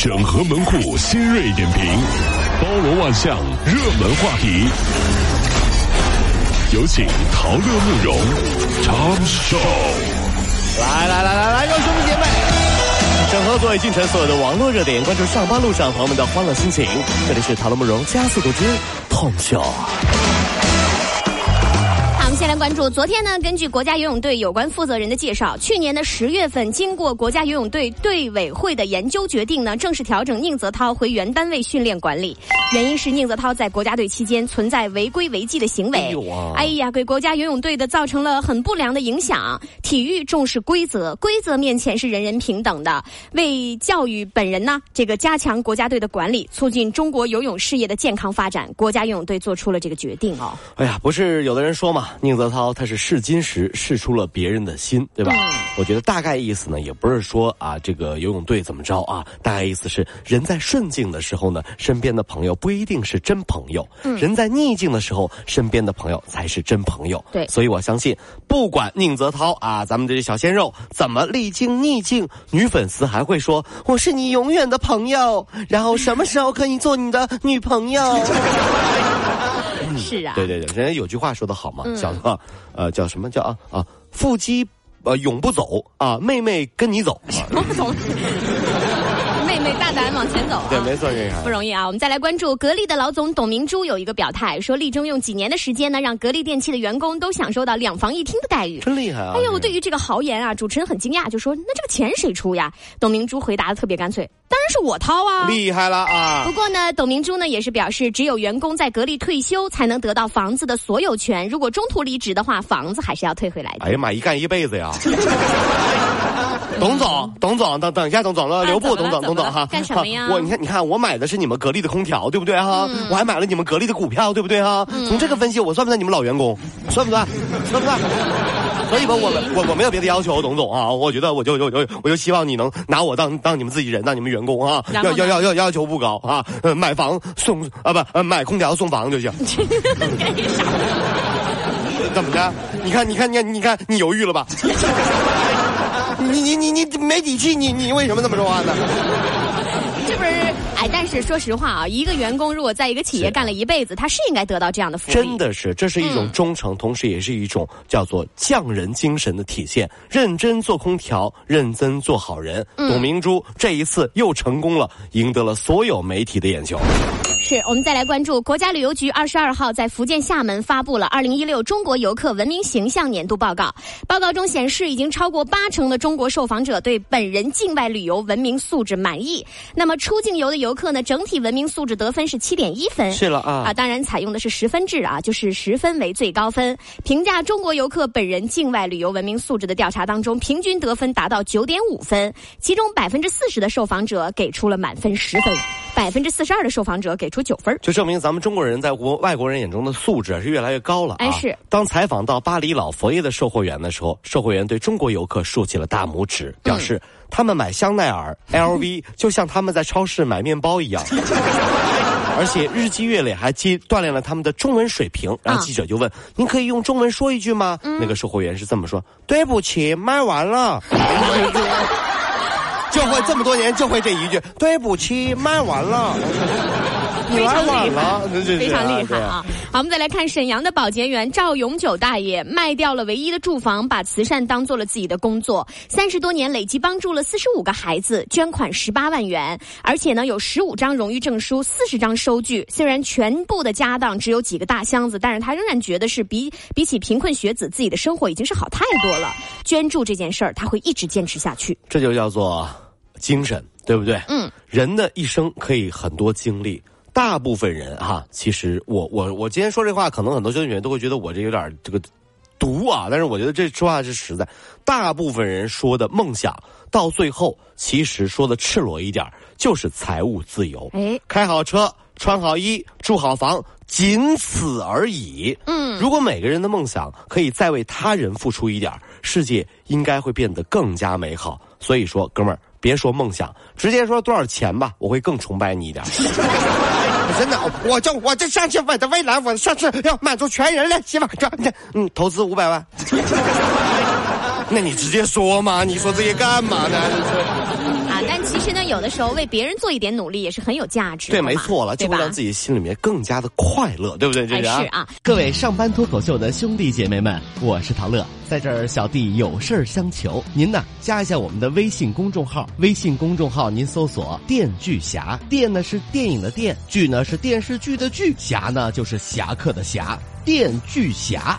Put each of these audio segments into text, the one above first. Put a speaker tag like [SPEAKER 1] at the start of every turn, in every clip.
[SPEAKER 1] 整合门户新锐点评，包罗万象，热门话题。有请陶乐慕容长寿。
[SPEAKER 2] 来来来来来，各位兄弟姐妹，整合最近城所有的网络热点，关注上班路上朋友们的欢乐心情。这里是陶乐慕容加速度之痛秀。
[SPEAKER 3] 先来关注，昨天呢，根据国家游泳队有关负责人的介绍，去年的十月份，经过国家游泳队队委会的研究决定呢，正式调整宁泽涛回原单位训练管理。原因是宁泽涛在国家队期间存在违规违纪的行为，哎呀，给国家游泳队的造成了很不良的影响。体育重视规则，规则面前是人人平等的。为教育本人呢，这个加强国家队的管理，促进中国游泳事业的健康发展，国家游泳队做出了这个决定哦。
[SPEAKER 2] 哎呀，不是有的人说嘛，宁泽涛他是试金石，试出了别人的心，对吧？我觉得大概意思呢，也不是说啊，这个游泳队怎么着啊，大概意思是人在顺境的时候呢，身边的朋友。不一定是真朋友，人在逆境的时候，身边的朋友才是真朋友。
[SPEAKER 3] 对，
[SPEAKER 2] 所以我相信，不管宁泽涛啊，咱们这些小鲜肉怎么历经逆境，女粉丝还会说我是你永远的朋友。然后什么时候可以做你的女朋友？
[SPEAKER 3] 是啊，
[SPEAKER 2] 对对对，人家有句话说的好嘛，叫啊，呃，叫什么叫啊啊，腹肌呃永不走啊，妹妹跟你走。
[SPEAKER 3] 大胆往前走，
[SPEAKER 2] 对，没错，这
[SPEAKER 3] 不容易啊。我们再来关注格力的老总董明珠有一个表态，说力争用几年的时间呢，让格力电器的员工都享受到两房一厅的待遇，
[SPEAKER 2] 真厉害啊！
[SPEAKER 3] 哎呦，对于这个豪言啊，主持人很惊讶，就说：“那这个钱谁出呀？”董明珠回答的特别干脆：“当然是我掏啊！”
[SPEAKER 2] 厉害了啊！
[SPEAKER 3] 不过呢，董明珠呢也是表示，只有员工在格力退休，才能得到房子的所有权。如果中途离职的话，房子还是要退回来的。
[SPEAKER 2] 哎呀妈，一干一辈子呀！董总，董总，等等一下，董总了，留步，董总，董总哈，
[SPEAKER 3] 干什么呀？
[SPEAKER 2] 我你看，你看，我买的是你们格力的空调，对不对哈？我还买了你们格力的股票，对不对哈？从这个分析，我算不算你们老员工？算不算？算不算？所以吧，我我我没有别的要求，董总啊，我觉得我就就就我就希望你能拿我当当你们自己人，当你们员工啊，要要要要要求不高啊，买房送啊不，买空调送房就行。怎么的？你看，你看，你看，你看，你犹豫了吧？你你你你没底气，你你为什么这么说话呢？
[SPEAKER 3] 哎，但是说实话啊，一个员工如果在一个企业干了一辈子，他是应该得到这样的福利。
[SPEAKER 2] 真的是，这是一种忠诚，同时也是一种叫做匠人精神的体现。认真做空调，认真做好人。董明珠这一次又成功了，赢得了所有媒体的眼球。
[SPEAKER 3] 是我们再来关注国家旅游局二十二号在福建厦门发布了二零一六中国游客文明形象年度报告。报告中显示，已经超过八成的中国受访者对本人境外旅游文明素质满意。那么出境游的游客呢，整体文明素质得分是七点一分。
[SPEAKER 2] 是了啊
[SPEAKER 3] 啊，当然采用的是十分制啊，就是十分为最高分。评价中国游客本人境外旅游文明素质的调查当中，平均得分达到九点五分，其中百分之四十的受访者给出了满分十分。百分之四十二的受访者给出九分，
[SPEAKER 2] 就证明咱们中国人在国外国人眼中的素质是越来越高了。
[SPEAKER 3] 哎，是。
[SPEAKER 2] 当采访到巴黎老佛爷的售货员的时候，售货员对中国游客竖起了大拇指，表示他们买香奈儿、LV 就像他们在超市买面包一样，而且日积月累还积锻炼了他们的中文水平。然后记者就问：“您可以用中文说一句吗？”那个售货员是这么说：“对不起，卖完了。” 就会这么多年就会这一句，对不起，卖完了，
[SPEAKER 3] 你来
[SPEAKER 2] 晚了，
[SPEAKER 3] 非常厉害啊！好，我们再来看沈阳的保洁员赵永久大爷，卖掉了唯一的住房，把慈善当做了自己的工作，三十多年累计帮助了四十五个孩子，捐款十八万元，而且呢有十五张荣誉证书，四十张收据。虽然全部的家当只有几个大箱子，但是他仍然觉得是比比起贫困学子，自己的生活已经是好太多了。捐助这件事儿，他会一直坚持下去。
[SPEAKER 2] 这就叫做。精神对不对？
[SPEAKER 3] 嗯，
[SPEAKER 2] 人的一生可以很多经历，大部分人哈，其实我我我今天说这话，可能很多兄弟姐都会觉得我这有点这个毒啊，但是我觉得这说话是实在。大部分人说的梦想，到最后其实说的赤裸一点，就是财务自由。
[SPEAKER 3] 哎，
[SPEAKER 2] 开好车，穿好衣，住好房，仅此而已。
[SPEAKER 3] 嗯，
[SPEAKER 2] 如果每个人的梦想可以再为他人付出一点，世界应该会变得更加美好。所以说，哥们儿。别说梦想，直接说多少钱吧，我会更崇拜你一点。真的，我就我就相信我的未来，我下次要满足全人类希望。这，嗯，投资五百万。那你直接说嘛，你说这些干嘛呢？
[SPEAKER 3] 实呢，有的时候为别人做一点努力也是很有价值的
[SPEAKER 2] 对，没错了，就会让自己心里面更加的快乐，对不对？这
[SPEAKER 3] 个
[SPEAKER 2] 是啊
[SPEAKER 3] 是啊，
[SPEAKER 4] 各位上班脱口秀的兄弟姐妹们，我是陶乐，在这儿小弟有事儿相求，您呢加一下我们的微信公众号，微信公众号您搜索“电锯侠”，电呢是电影的电，剧呢是电视剧的剧，侠呢就是侠客的侠，电锯侠。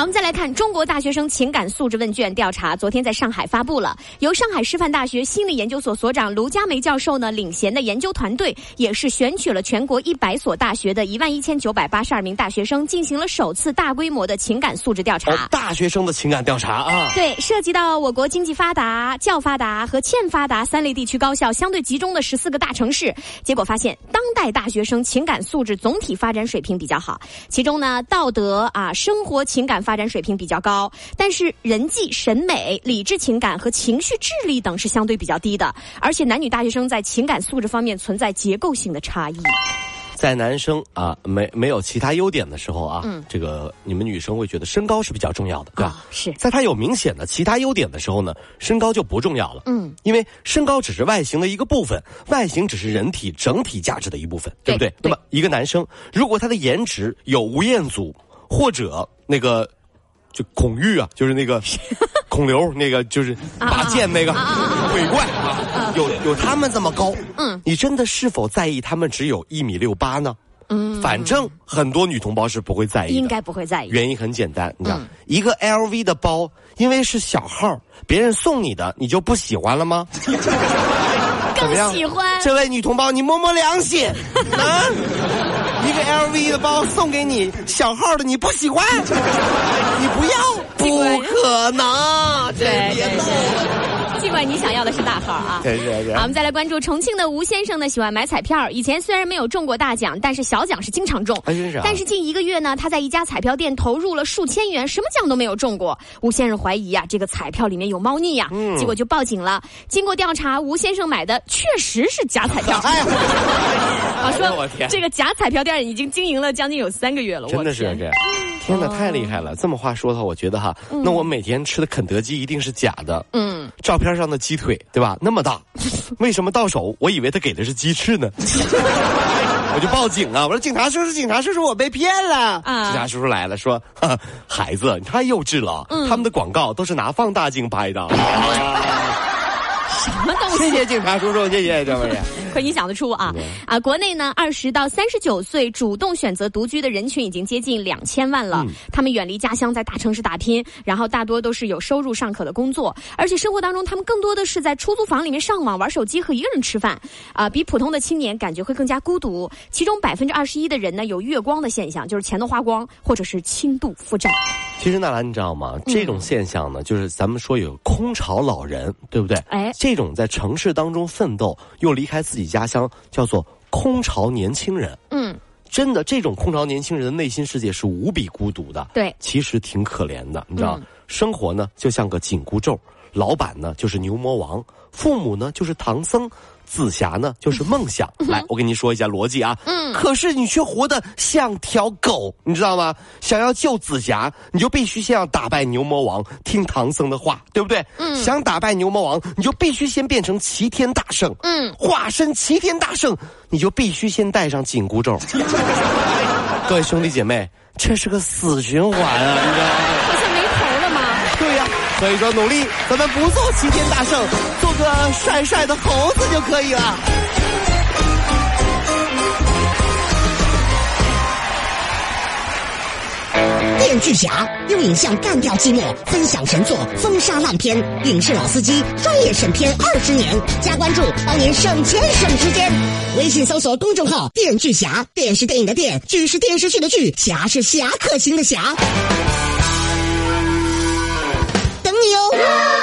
[SPEAKER 3] 好，我们再来看中国大学生情感素质问卷调查，昨天在上海发布了。由上海师范大学心理研究所所长卢佳梅教授呢领衔的研究团队，也是选取了全国一百所大学的一万一千九百八十二名大学生，进行了首次大规模的情感素质调查。
[SPEAKER 2] 哦，大学生的情感调查啊，
[SPEAKER 3] 对，涉及到我国经济发达、较发达和欠发达三类地区高校相对集中的十四个大城市，结果发现，当代大学生情感素质总体发展水平比较好，其中呢，道德啊、生活情感发展水平比较高，但是人际、审美、理智情感和情绪智力等是相对比较低的，而且男女大学生在情感素质方面存在结构性的差异。
[SPEAKER 2] 在男生啊没没有其他优点的时候啊，
[SPEAKER 3] 嗯
[SPEAKER 2] 这个你们女生会觉得身高是比较重要的，对吧？
[SPEAKER 3] 啊是
[SPEAKER 2] 在他有明显的其他优点的时候呢，身高就不重要了。
[SPEAKER 3] 嗯，
[SPEAKER 2] 因为身高只是外形的一个部分，外形只是人体整体价值的一部分，对不对？
[SPEAKER 3] 对
[SPEAKER 2] 那么一个男生如果他的颜值有吴彦祖或者那个就孔玉啊，就是那个 孔刘那个就是拔剑那个鬼怪啊，有有他们这么高，
[SPEAKER 3] 嗯，
[SPEAKER 2] 你真的是否在意他们只有一米六八呢？嗯，反正很多女同胞是不会在意的，
[SPEAKER 3] 应该不会在意。
[SPEAKER 2] 原因很简单，你知道，
[SPEAKER 3] 嗯。
[SPEAKER 2] 一个 LV 的包，因为是小号，别人送你的，你就不喜欢了吗？怎么样？
[SPEAKER 3] 更喜欢
[SPEAKER 2] 这位女同胞，你摸摸良心啊！LV 的包送给你，小号的你不喜欢，你不要，不可能，这别闹了，
[SPEAKER 3] 尽管你想要的是大号啊。
[SPEAKER 2] 对对对
[SPEAKER 3] 好，我们再来关注重庆的吴先生呢，喜欢买彩票。以前虽然没有中过大奖，但是小奖是经常中。
[SPEAKER 2] 还真是啊
[SPEAKER 3] 但是近一个月呢，他在一家彩票店投入了数千元，什么奖都没有中过。吴先生怀疑啊，这个彩票里面有猫腻呀、
[SPEAKER 2] 嗯
[SPEAKER 3] 结果就报警了。经过调查，吴先生买的确实是假彩票。
[SPEAKER 2] 哎呀，
[SPEAKER 3] 啊，
[SPEAKER 2] 哎我天
[SPEAKER 3] 这个假彩票店已经经营了将近有三个月了，
[SPEAKER 2] 真的是这样。天哪，太厉害了！这么话说的话，我觉得哈，那我每天吃的肯德基一定是假的。
[SPEAKER 3] 嗯，
[SPEAKER 2] 照片上的鸡腿，对吧？那么大，为什么到手我以为他给的是鸡翅呢？我就报警啊！我说警察叔叔，警察叔叔，我被骗了。
[SPEAKER 3] 啊
[SPEAKER 2] 警察叔叔来了，说：“哈孩子，你太幼稚了。他们的广告都是拿放大镜拍的。
[SPEAKER 3] 什么东西？
[SPEAKER 2] 谢谢警察叔叔，谢谢这位。
[SPEAKER 3] 可你想得出啊啊！国内呢，二十到三十九岁主动选择独居的人群已经接近两千万了。他们远离家乡，在大城市打拼，然后大多都是有收入尚可的工作，而且生活当中他们更多的是在出租房里面上网、玩手机和一个人吃饭啊、比普通的青年感觉会更加孤独。其中百分之二十一的人呢有月光的现象，就是钱都花光，或者是轻度负债。
[SPEAKER 2] 其实娜兰，你知道吗？这种现象呢，就是咱们说有空巢老人，对不对？
[SPEAKER 3] 哎
[SPEAKER 2] 这种在城市当中奋斗又离开自己家乡，叫做空巢年轻人。
[SPEAKER 3] 嗯，
[SPEAKER 2] 真的，这种空巢年轻人的内心世界是无比孤独的。
[SPEAKER 3] 对
[SPEAKER 2] 其实挺可怜的，你知道，
[SPEAKER 3] 嗯
[SPEAKER 2] 生活呢就像个紧箍咒，老板呢就是牛魔王，父母呢就是唐僧。紫霞呢，就是梦想。来，我跟你说一下逻辑啊。嗯。可是你却活得像条狗，你知道吗？想要救紫霞，你就必须先要打败牛魔王，听唐僧的话，对不对？嗯。想打败牛魔王，你就必须先变成齐天大圣。
[SPEAKER 3] 嗯。
[SPEAKER 2] 化身齐天大圣，你就必须先戴上紧箍咒。各位兄弟姐妹，这是个死循环啊，你知道吗？所以说努力，咱们不做齐天大圣，做个帅帅的猴子就可以了。
[SPEAKER 5] 电锯侠用影像干掉寂寞，分享神作，封杀烂片。影视老司机专业审片二十年，加关注帮您省钱省时间。微信搜索公众号“电锯侠”，电视电影的电，剧是电视剧的剧，侠是侠客行的侠。你哦。